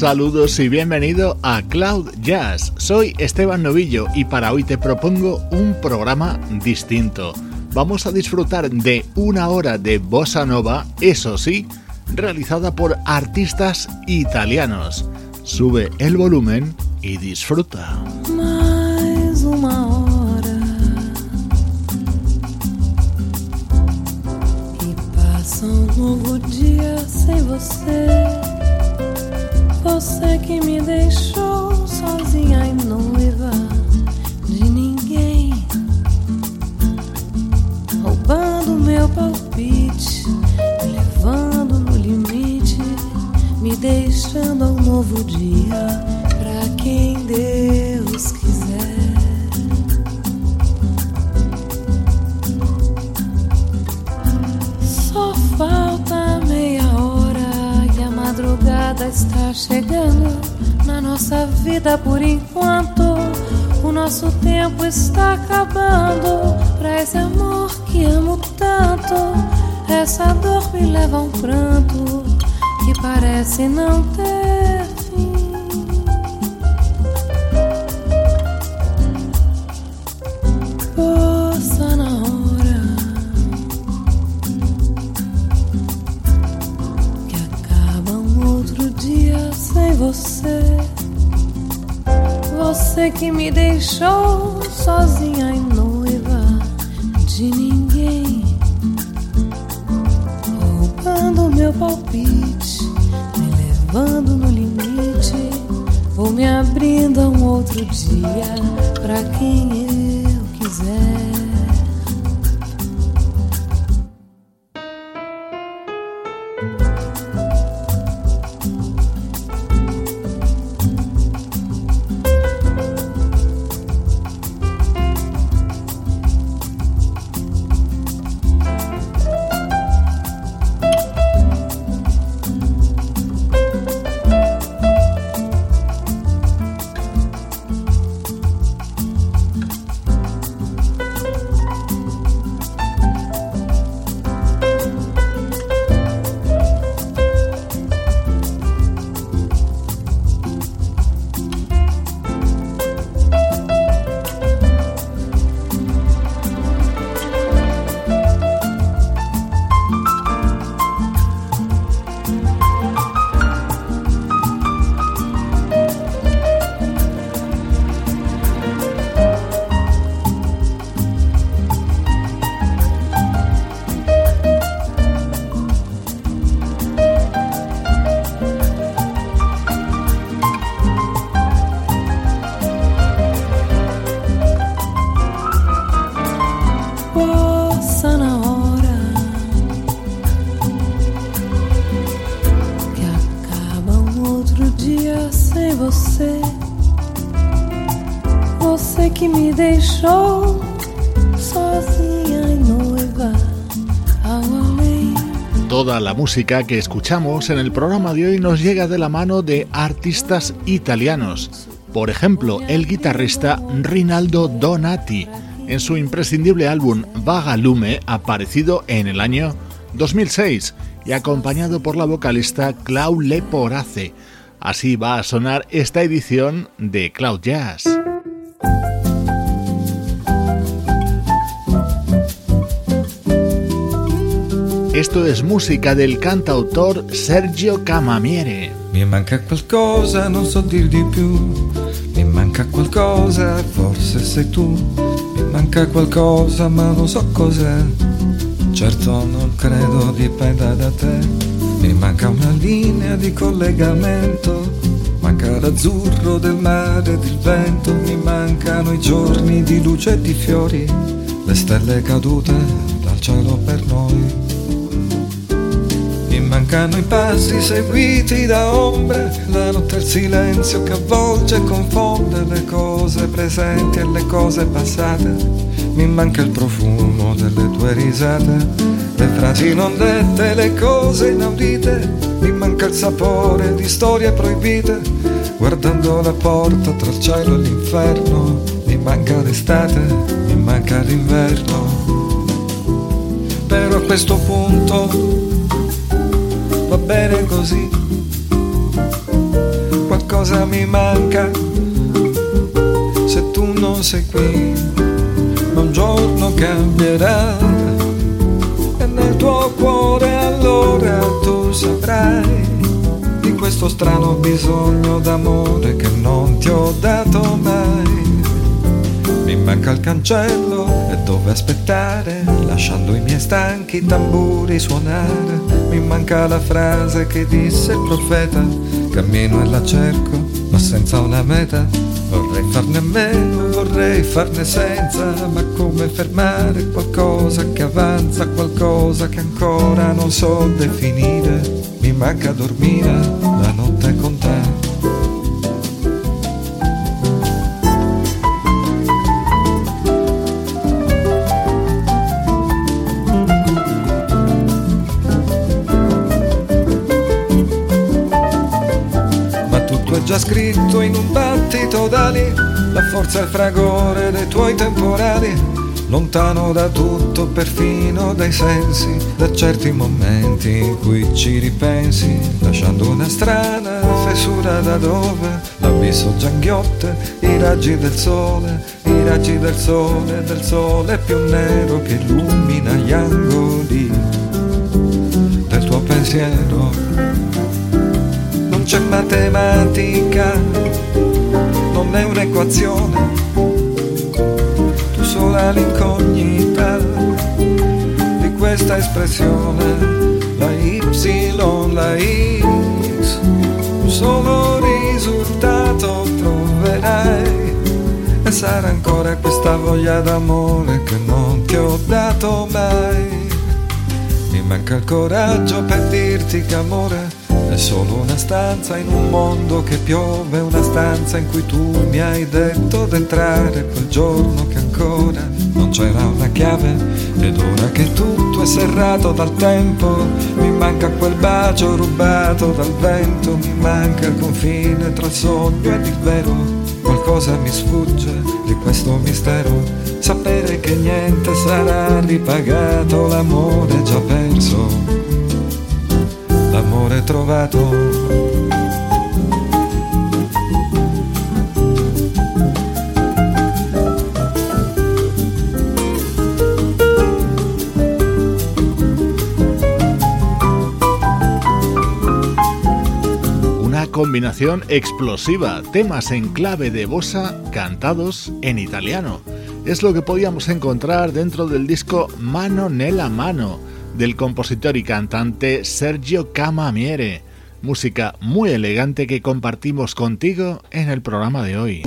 Saludos y bienvenido a Cloud Jazz. Soy Esteban Novillo y para hoy te propongo un programa distinto. Vamos a disfrutar de una hora de bossa nova, eso sí, realizada por artistas italianos. Sube el volumen y disfruta. E um novo dia sem você. Você que me deixou sozinha e noiva de ninguém, roubando meu palpite, me levando no limite, me deixando um novo dia pra quem Deus quiser. Está chegando na nossa vida por enquanto. O nosso tempo está acabando pra esse amor que amo tanto. Essa dor me leva a um pranto que parece não ter me deixou sozinha música que escuchamos en el programa de hoy nos llega de la mano de artistas italianos. Por ejemplo, el guitarrista Rinaldo Donati, en su imprescindible álbum Vagalume, aparecido en el año 2006 y acompañado por la vocalista Clau Leporace. Así va a sonar esta edición de Cloud Jazz. Esto es música del cantautor Sergio Camamiere. Mi manca qualcosa, non so dir di più. Mi manca qualcosa, forse sei tu. Mi manca qualcosa ma non so cos'è. Certo non credo dipenda da te, mi manca una linea di collegamento. Manca l'azzurro del mare ed il vento, mi mancano i giorni di luce e di fiori, le stelle cadute dal cielo per noi. Mi mancano i passi seguiti da ombre, la notte il silenzio che avvolge e confonde le cose presenti e le cose passate. Mi manca il profumo delle tue risate, le frasi non dette, le cose inaudite. Mi manca il sapore di storie proibite, guardando la porta tra il cielo e l'inferno. Mi manca l'estate, mi manca l'inverno. Però a questo punto va bene così. Qualcosa mi manca se tu non sei qui, ma un giorno cambierà e nel tuo cuore allora tu saprai di questo strano bisogno d'amore che non ti ho dato mai. Mi manca il cancello dove aspettare, lasciando i miei stanchi tamburi suonare. Mi manca la frase che disse il profeta, cammino e la cerco, ma senza una meta. Vorrei farne a meno, vorrei farne senza, ma come fermare qualcosa che avanza, qualcosa che ancora non so definire. Mi manca dormire la notte con te. Forza il fragore dei tuoi temporali, lontano da tutto, perfino dai sensi, da certi momenti in cui ci ripensi, lasciando una strana fessura da dove l'abisso già inghiotte i raggi del sole, i raggi del sole, del sole più nero che illumina gli angoli del tuo pensiero. C'è matematica, non è un'equazione, tu sola l'incognita di questa espressione, la Y, la X, un solo risultato troverai. E sarà ancora questa voglia d'amore che non ti ho dato mai. Mi manca il coraggio per dirti che amore è solo una stanza in un mondo che piove, una stanza in cui tu mi hai detto d'entrare quel giorno che ancora non c'era una chiave. Ed ora che tutto è serrato dal tempo mi manca quel bacio rubato dal vento, mi manca il confine tra il sogno ed il vero, qualcosa mi sfugge di questo mistero, sapere che niente sarà ripagato, l'amore già perso l'amore trovato. Una combinación explosiva, temas en clave de bossa cantados en italiano. Es lo que podíamos encontrar dentro del disco Mano nella Mano del compositor y cantante Sergio Camamiere, música muy elegante que compartimos contigo en el programa de hoy.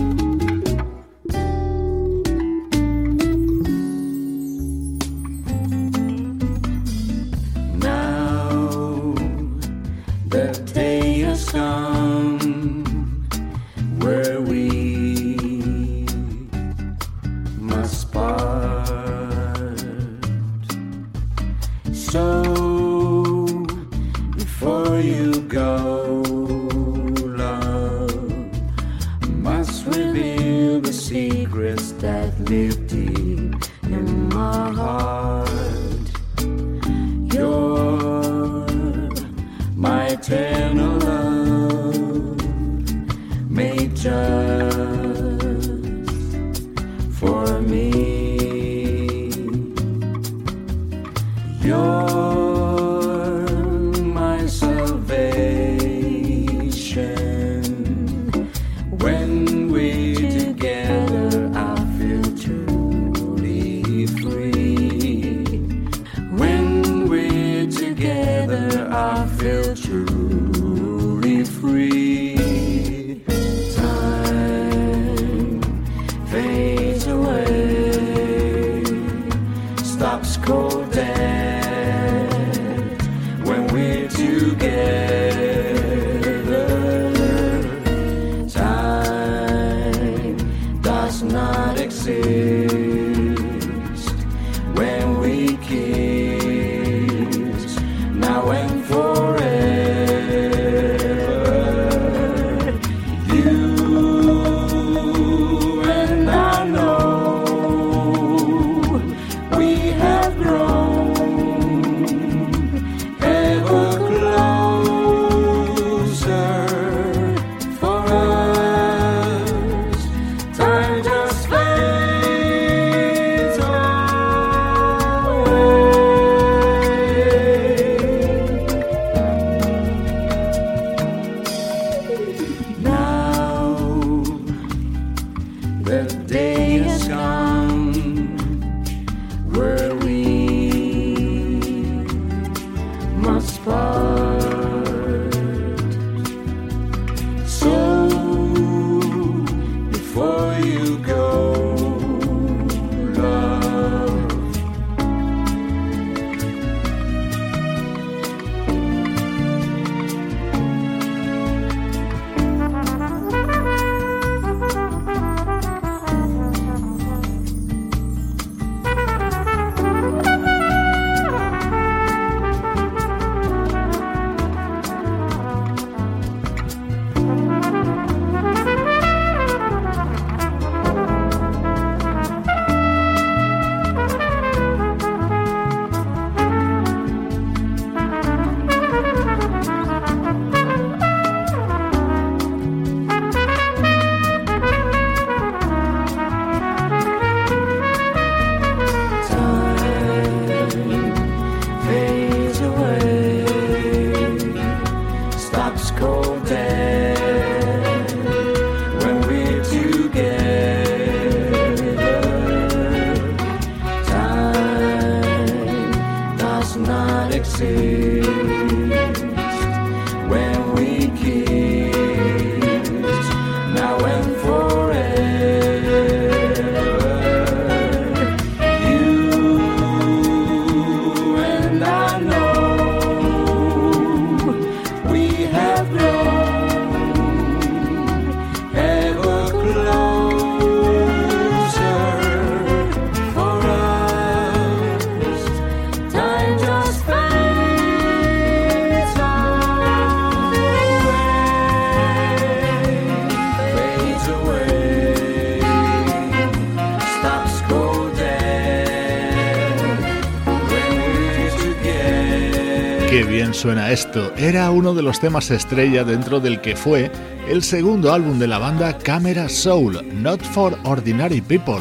Suena esto. Era uno de los temas estrella dentro del que fue el segundo álbum de la banda Camera Soul, Not for Ordinary People.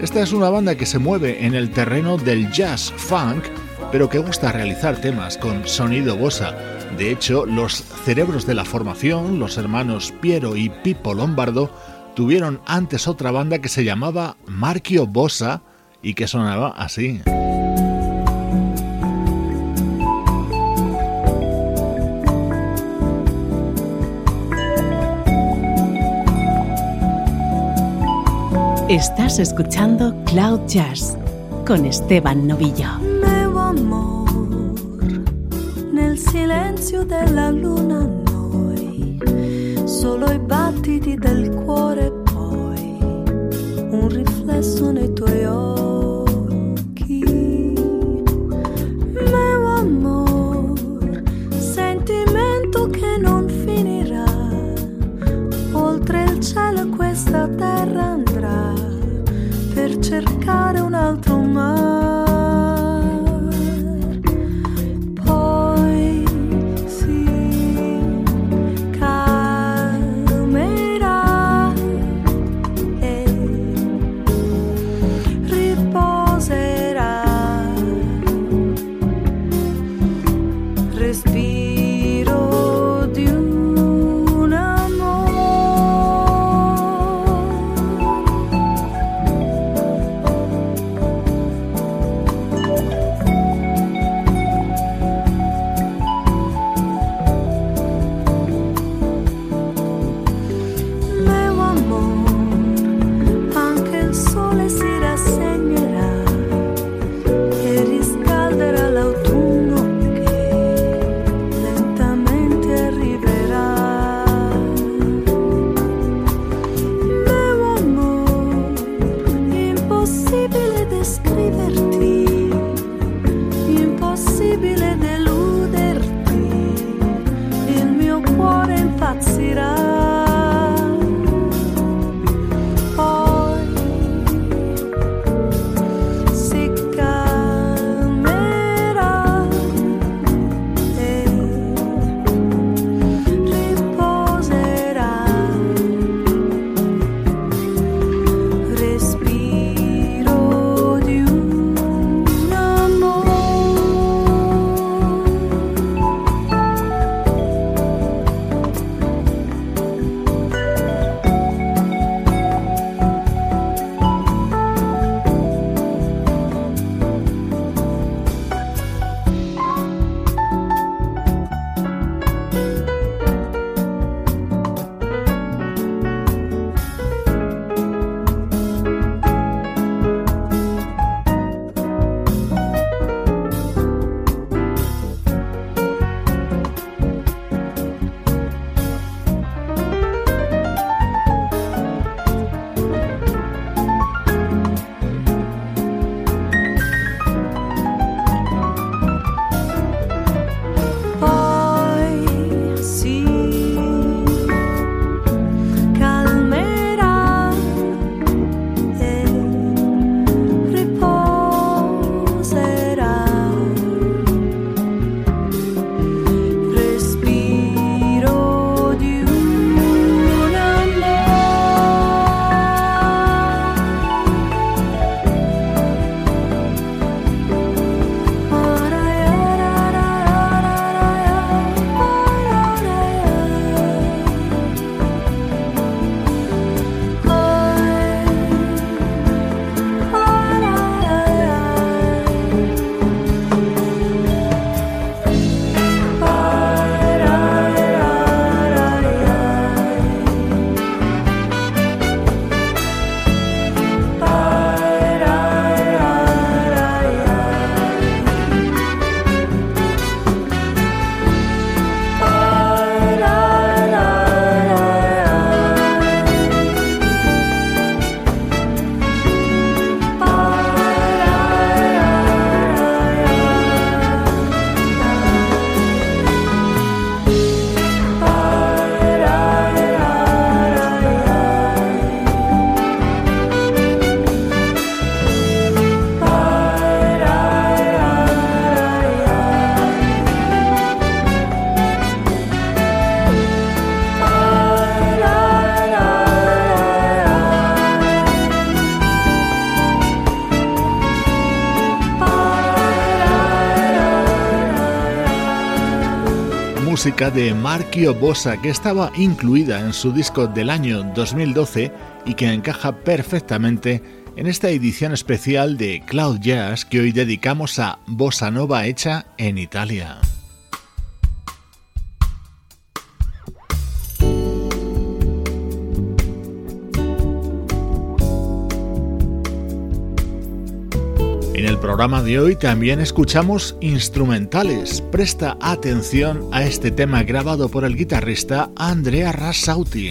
Esta es una banda que se mueve en el terreno del jazz funk, pero que gusta realizar temas con sonido bossa. De hecho, los cerebros de la formación, los hermanos Piero y Pippo Lombardo, tuvieron antes otra banda que se llamaba Marchio Bossa y que sonaba así. Estás escuchando Cloud Jazz con Esteban Novillo. Meu amor, nel silenzio della luna noi, solo i battiti del cuore poi, un riflesso nei tuoi occhi. Meu amor, sentimento che non finirà, oltre il cielo questa terra cercare un altro mare. Música de Markio Bosa que estaba incluida en su disco del año 2012 y que encaja perfectamente en esta edición especial de Cloud Jazz que hoy dedicamos a Bossa Nova hecha en Italia. El programa de hoy también escuchamos instrumentales. Presta atención a este tema grabado por el guitarrista Andrea Rassauti.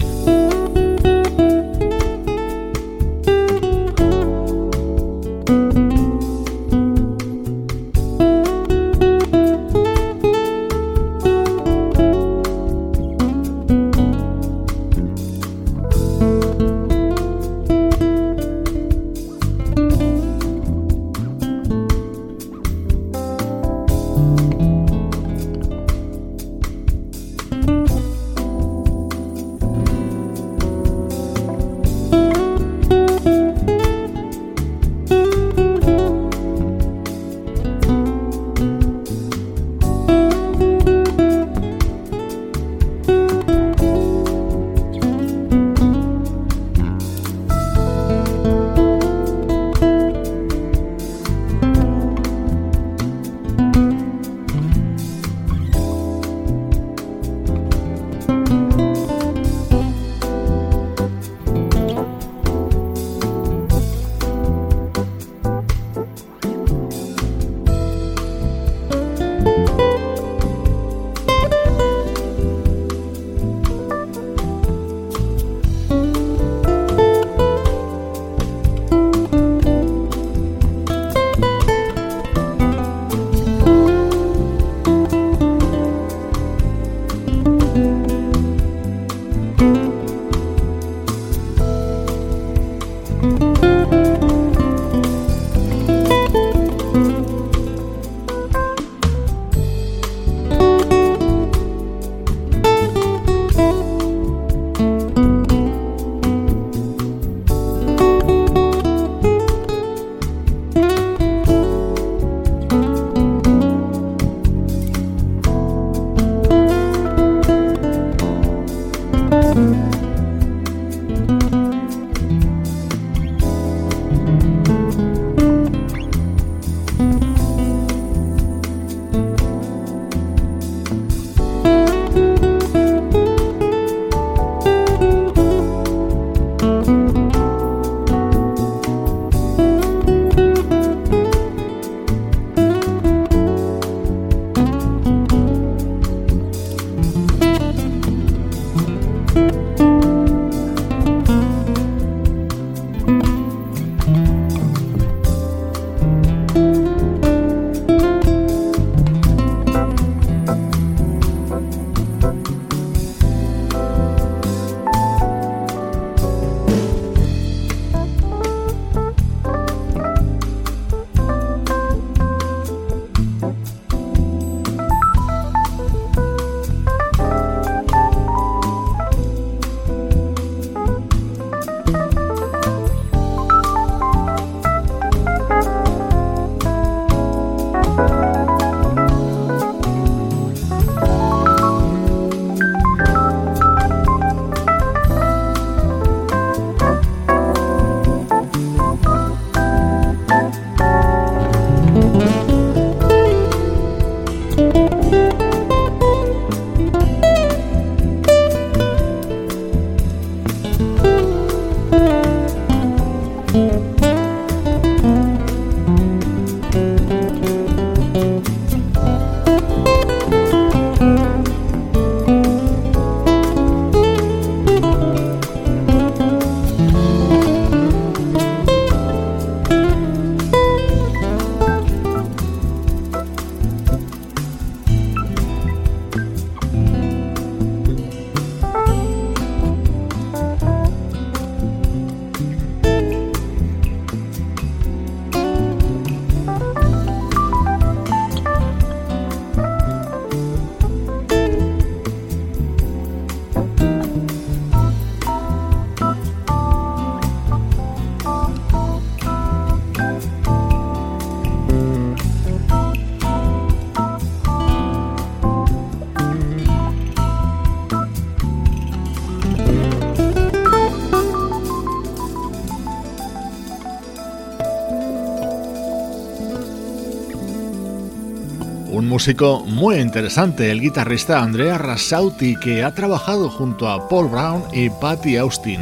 Músico muy interesante, el guitarrista Andrea Rassauti, que ha trabajado junto a Paul Brown y Patty Austin.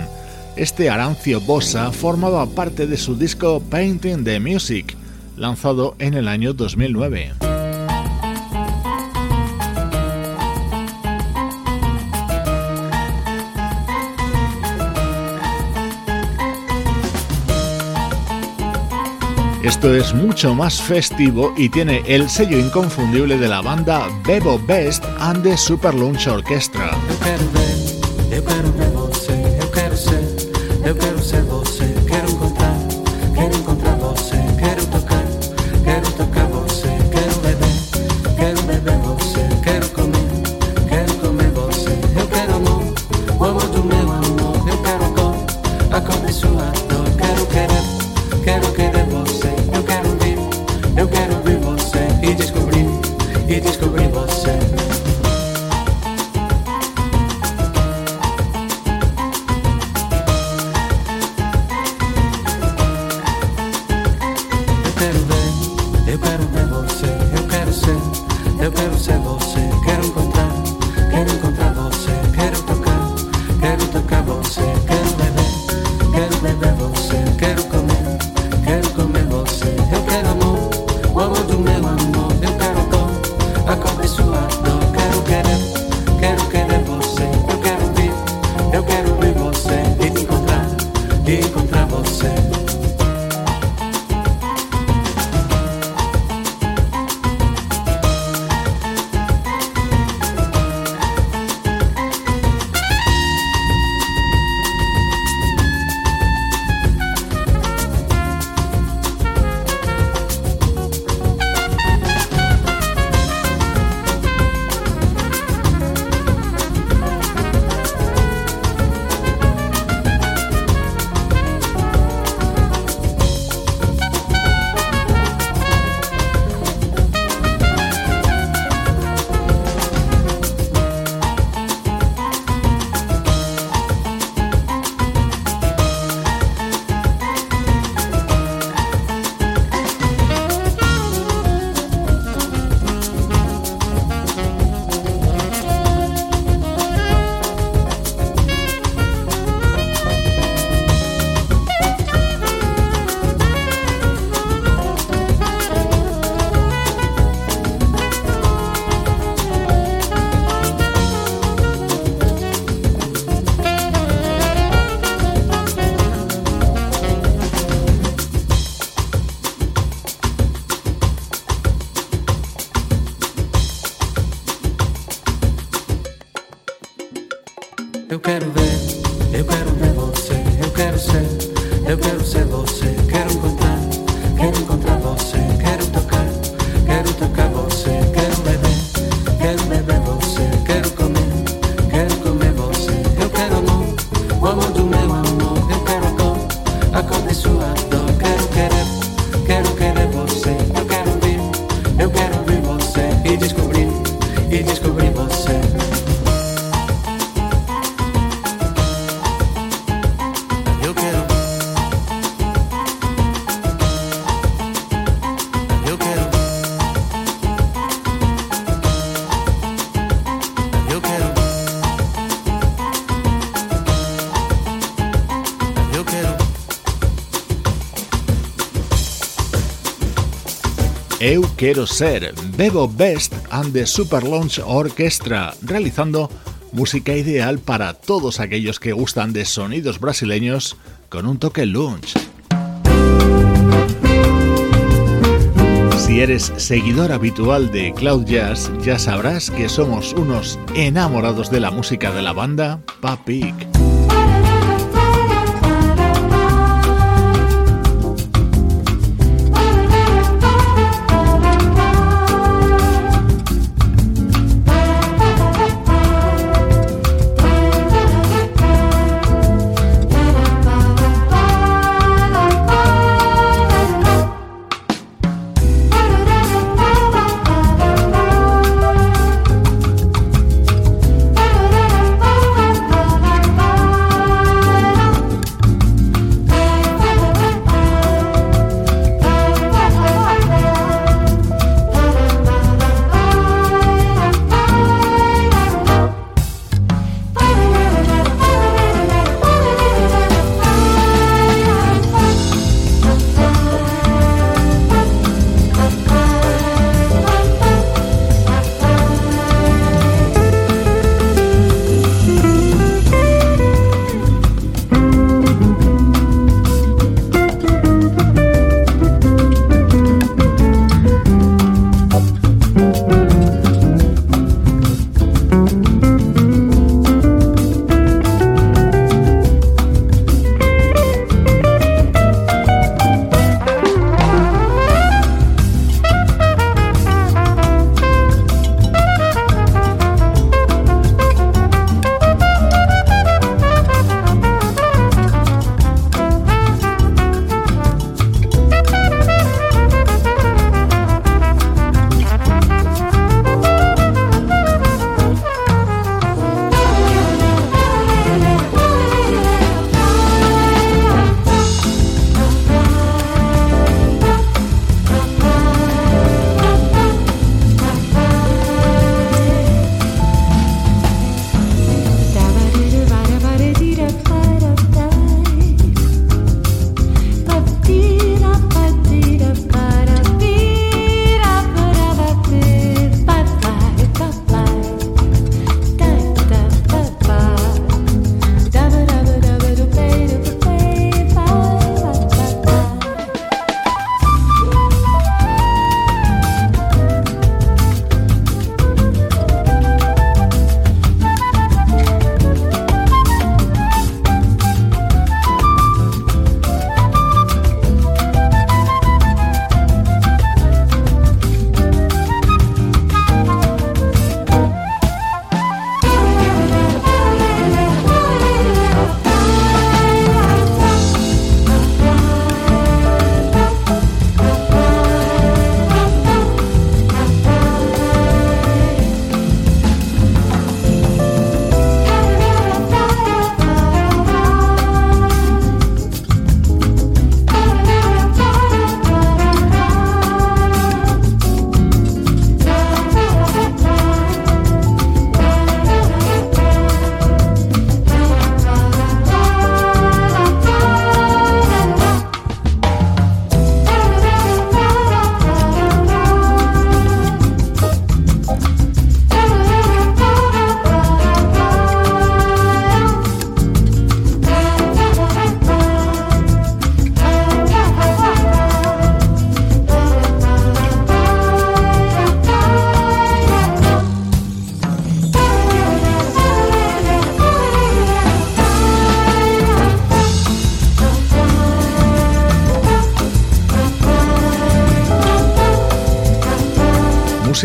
Este Arancio Bossa formaba parte de su disco Painting the Music, lanzado en el año 2009. Esto es mucho más festivo y tiene el sello inconfundible de la banda Bebo Best and the Super Lunch Orchestra. Eu Quiero Ser, Bebo Best and the Super Launch Orchestra, realizando música ideal para todos aquellos que gustan de sonidos brasileños con un toque lunch. Si eres seguidor habitual de Cloud Jazz, ya sabrás que somos unos enamorados de la música de la banda Papik.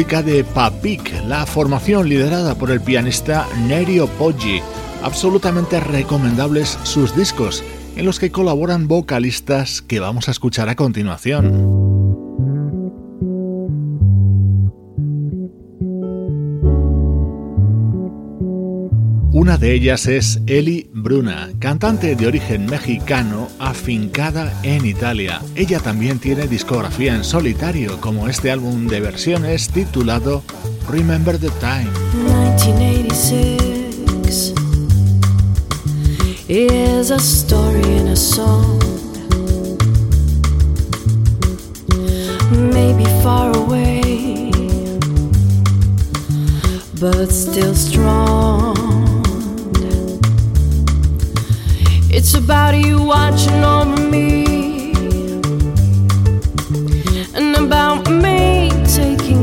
De Papik, la formación liderada por el pianista Nerio Poggi. Absolutamente recomendables sus discos, en los que colaboran vocalistas que vamos a escuchar a continuación. De ellas es Eli Bruna, cantante de origen mexicano afincada en Italia. Ella también tiene discografía en solitario, como este álbum de versiones titulado Remember the Time. 1986 is a story a song. Maybe far away, but still strong. It's about you watching over me. And about me taking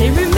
Let it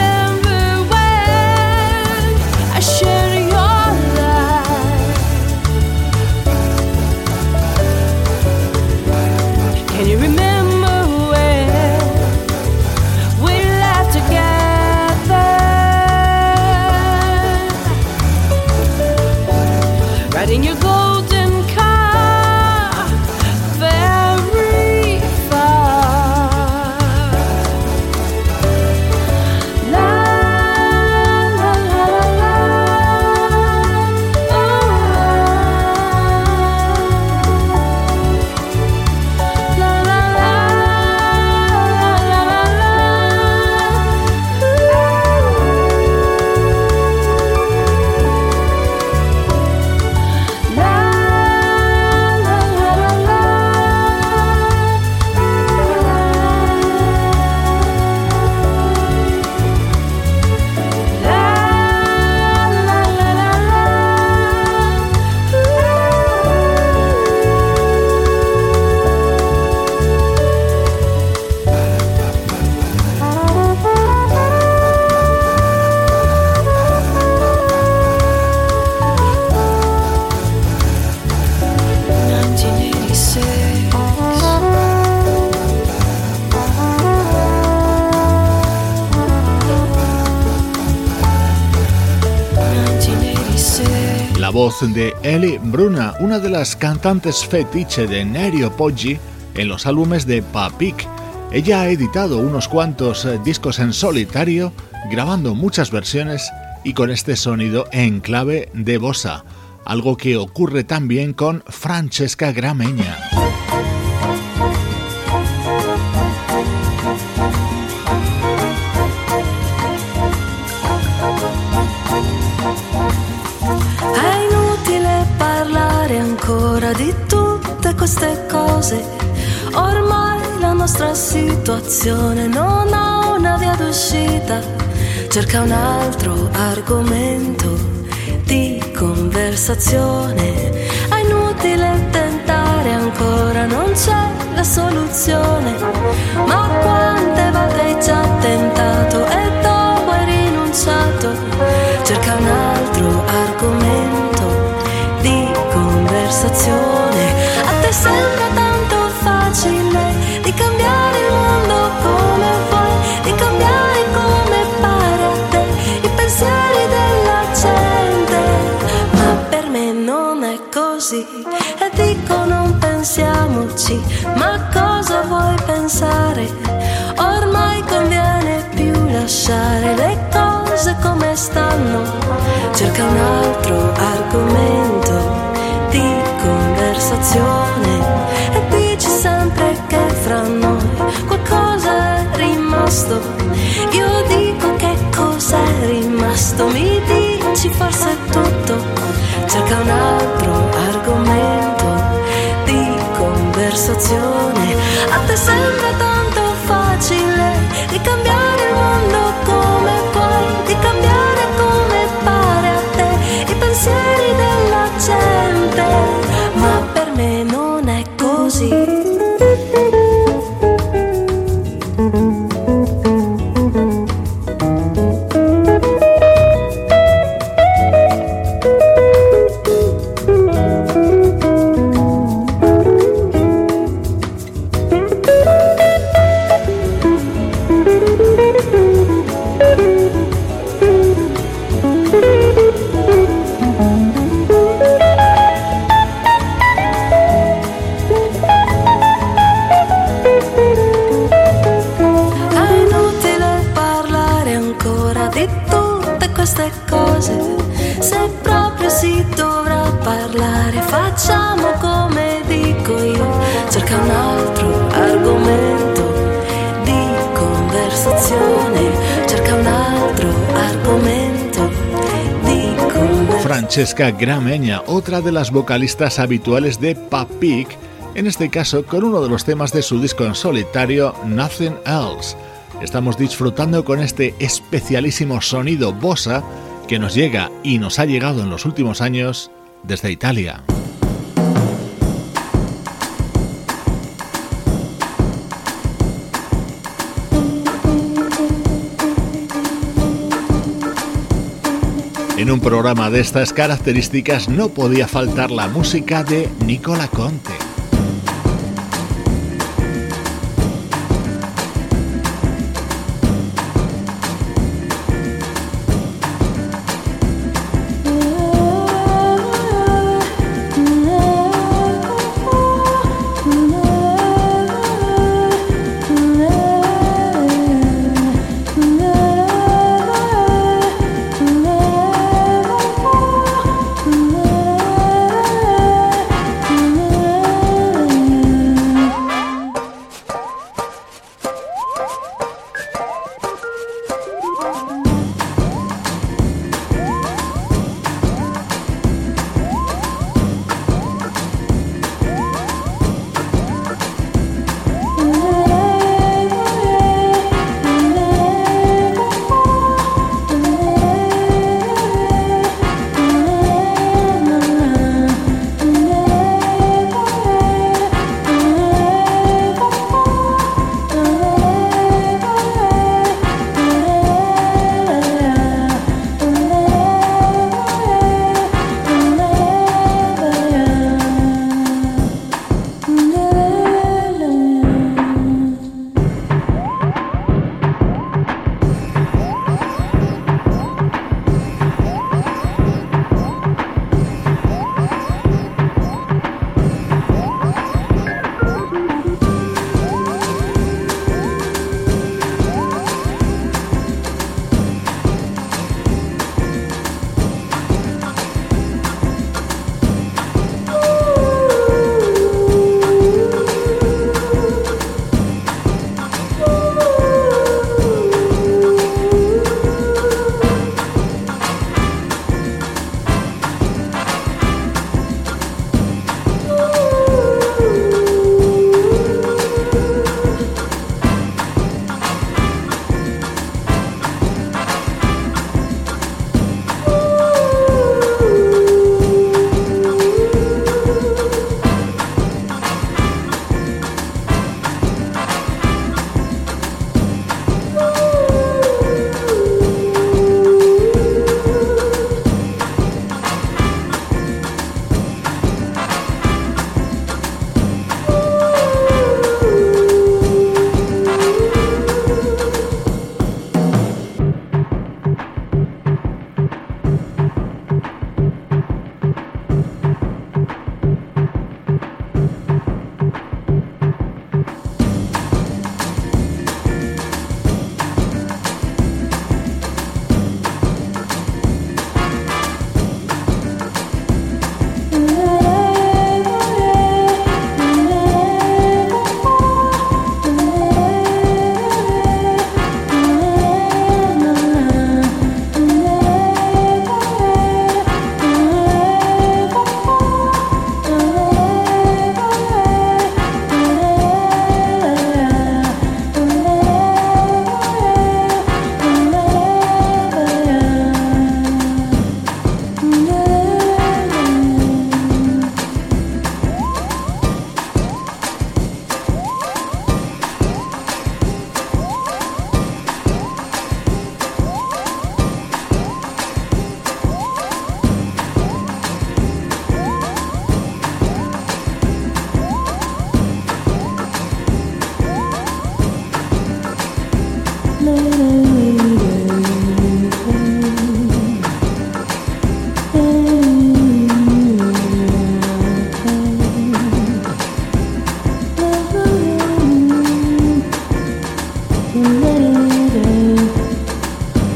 de Ellie Bruna, una de las cantantes fetiche de Nerio Poggi en los álbumes de Papik. Ella ha editado unos cuantos eh, discos en solitario, grabando muchas versiones y con este sonido en clave de bossa, algo que ocurre también con Francesca Grameña. Di tutte queste cose. Ormai la nostra situazione non ha una via d'uscita. Cerca un altro argomento di conversazione. È inutile tentare ancora, non c'è la soluzione. Ma quante volte hai già tentato e dopo hai rinunciato? Cerca un altro argomento conversazione. A te sembra tanto facile di cambiare il mondo come vuoi, di cambiare come pare a te i pensieri della gente. Ma per me non è così e dico non pensiamoci, ma cosa vuoi pensare? Ormai conviene più lasciare le cose come stanno. Cerca un altro argomento conversazione e dici sempre che fra noi qualcosa è rimasto. Io dico che cos'è rimasto, mi dici forse è tutto. Cerca un altro argomento di conversazione. A te sembra Francesca Grameña, otra de las vocalistas habituales de Papik, en este caso con uno de los temas de su disco en solitario Nothing Else. Estamos disfrutando con este especialísimo sonido bossa que nos llega y nos ha llegado en los últimos años desde Italia. Un programa de estas características no podía faltar la música de Nicola Conte.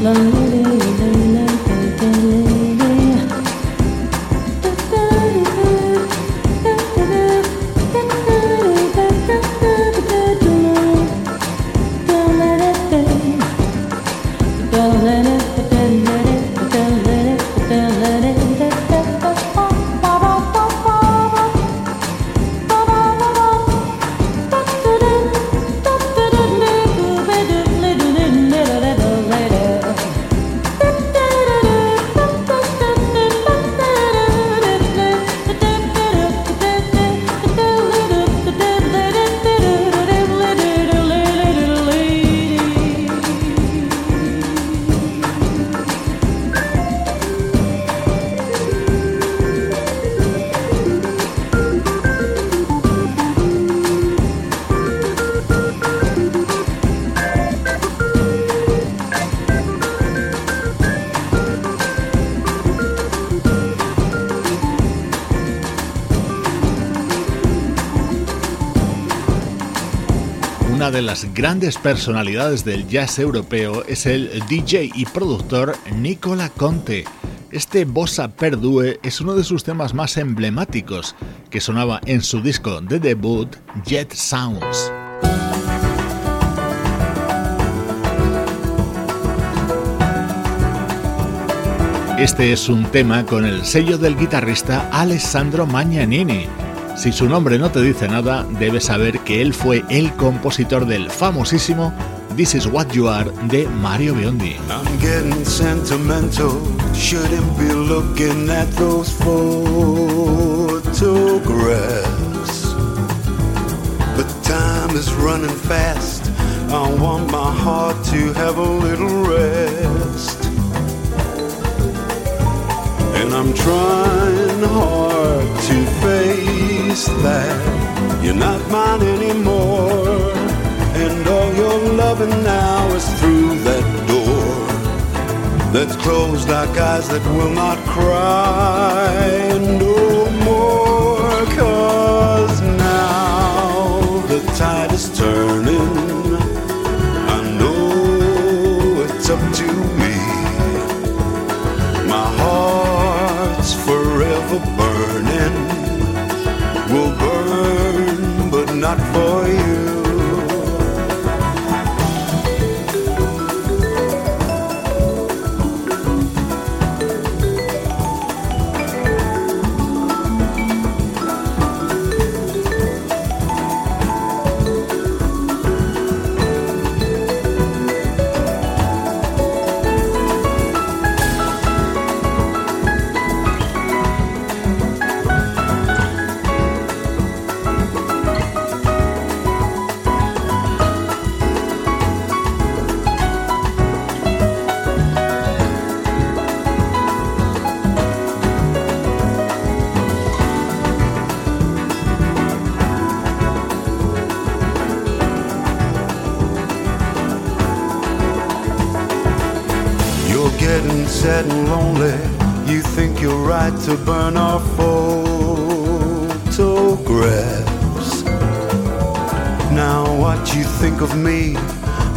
冷落 las grandes personalidades del jazz europeo es el DJ y productor Nicola Conte. Este Bossa Perdue es uno de sus temas más emblemáticos, que sonaba en su disco de debut Jet Sounds. Este es un tema con el sello del guitarrista Alessandro Magnanini si su nombre no te dice nada, debes saber que él fue el compositor del famosísimo This Is What You Are de Mario Biondi. I'm getting sentimental, shouldn't be looking at those photographs. But time is running fast, I want my heart to have a little rest. And I'm trying that you're not mine anymore. And all your loving now is through that door that's closed like eyes that will not cry no oh, more.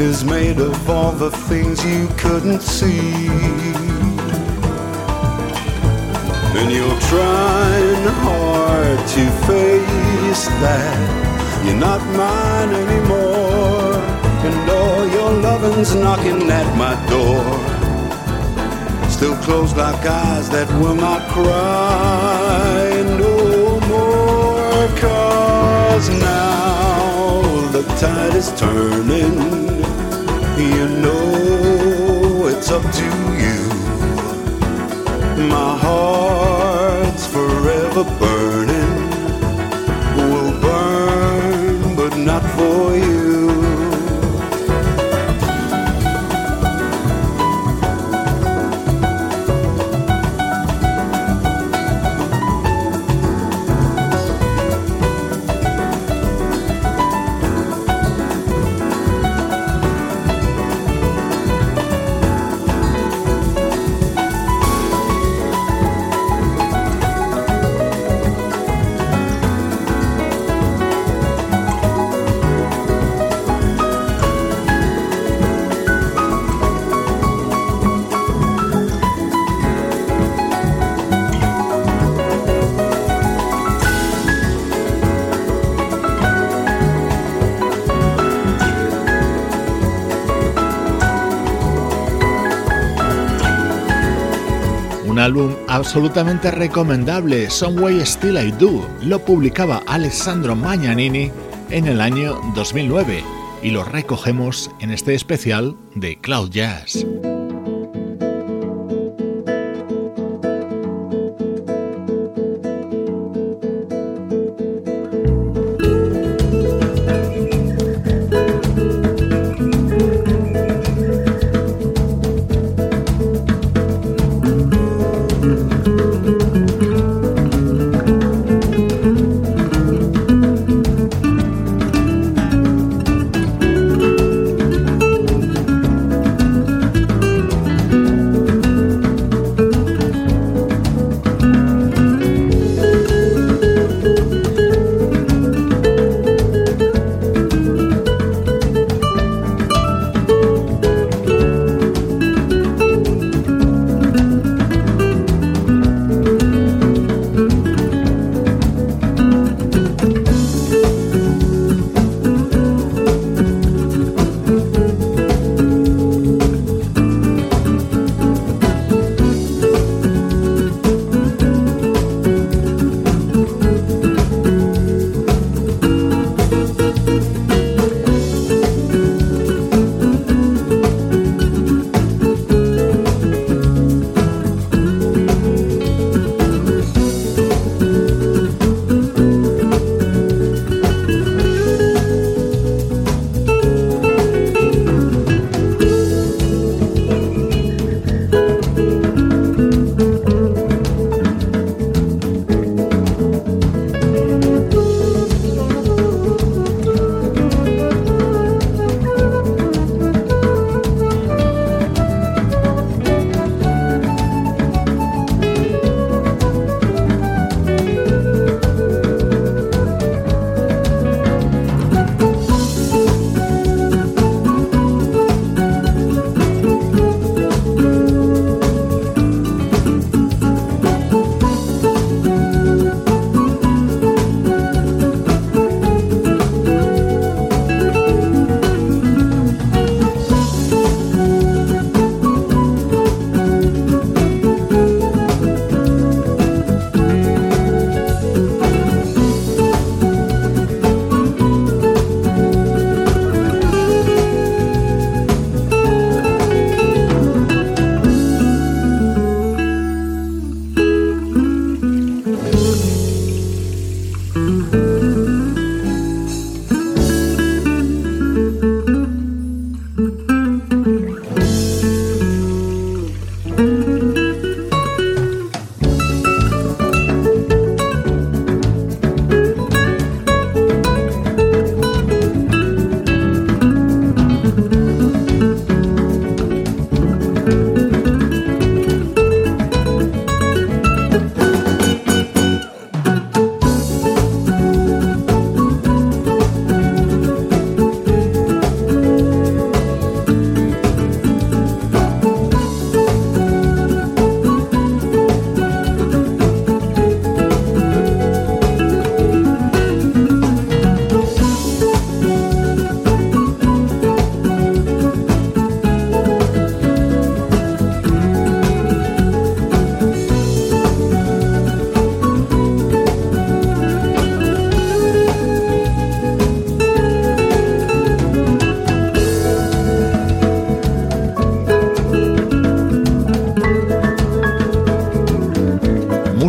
Is made of all the things you couldn't see. And you're trying hard to face that you're not mine anymore. And all your loving's knocking at my door still closed like eyes that will not cry no more. Cause now the tide is turning. You know it's up to you. My heart's forever burning. Absolutamente recomendable, Some Way Still I Do. Lo publicaba Alessandro Magnanini en el año 2009 y lo recogemos en este especial de Cloud Jazz.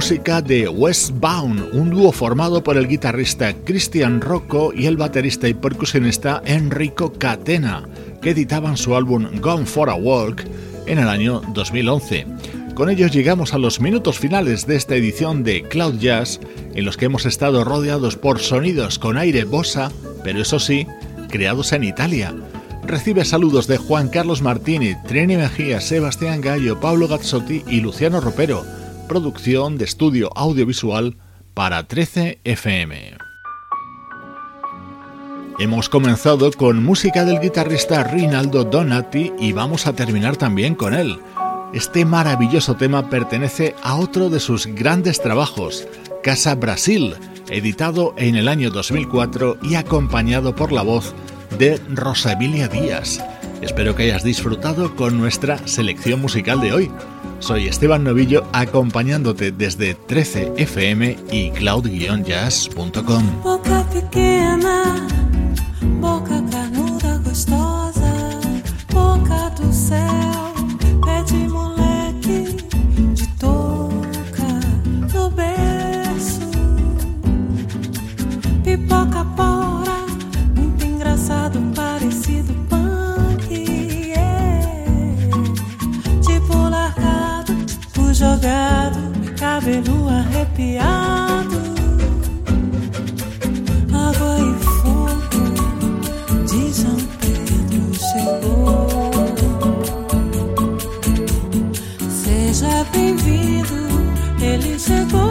De Westbound, un dúo formado por el guitarrista Christian Rocco y el baterista y percusionista Enrico Catena, que editaban su álbum Gone for a Walk en el año 2011. Con ellos llegamos a los minutos finales de esta edición de Cloud Jazz, en los que hemos estado rodeados por sonidos con aire bossa, pero eso sí, creados en Italia. Recibe saludos de Juan Carlos Martini, Trini Mejía, Sebastián Gallo, Pablo Gazzotti y Luciano Ropero producción de estudio audiovisual para 13 FM. Hemos comenzado con música del guitarrista Rinaldo Donati y vamos a terminar también con él. Este maravilloso tema pertenece a otro de sus grandes trabajos, Casa Brasil, editado en el año 2004 y acompañado por la voz de Rosabilia Díaz. Espero que hayas disfrutado con nuestra selección musical de hoy. Soy Esteban Novillo acompañándote desde 13fm y cloud-jazz.com. jogado, cabelo arrepiado. Água e fogo de São Pedro chegou. Seja bem-vindo, ele chegou.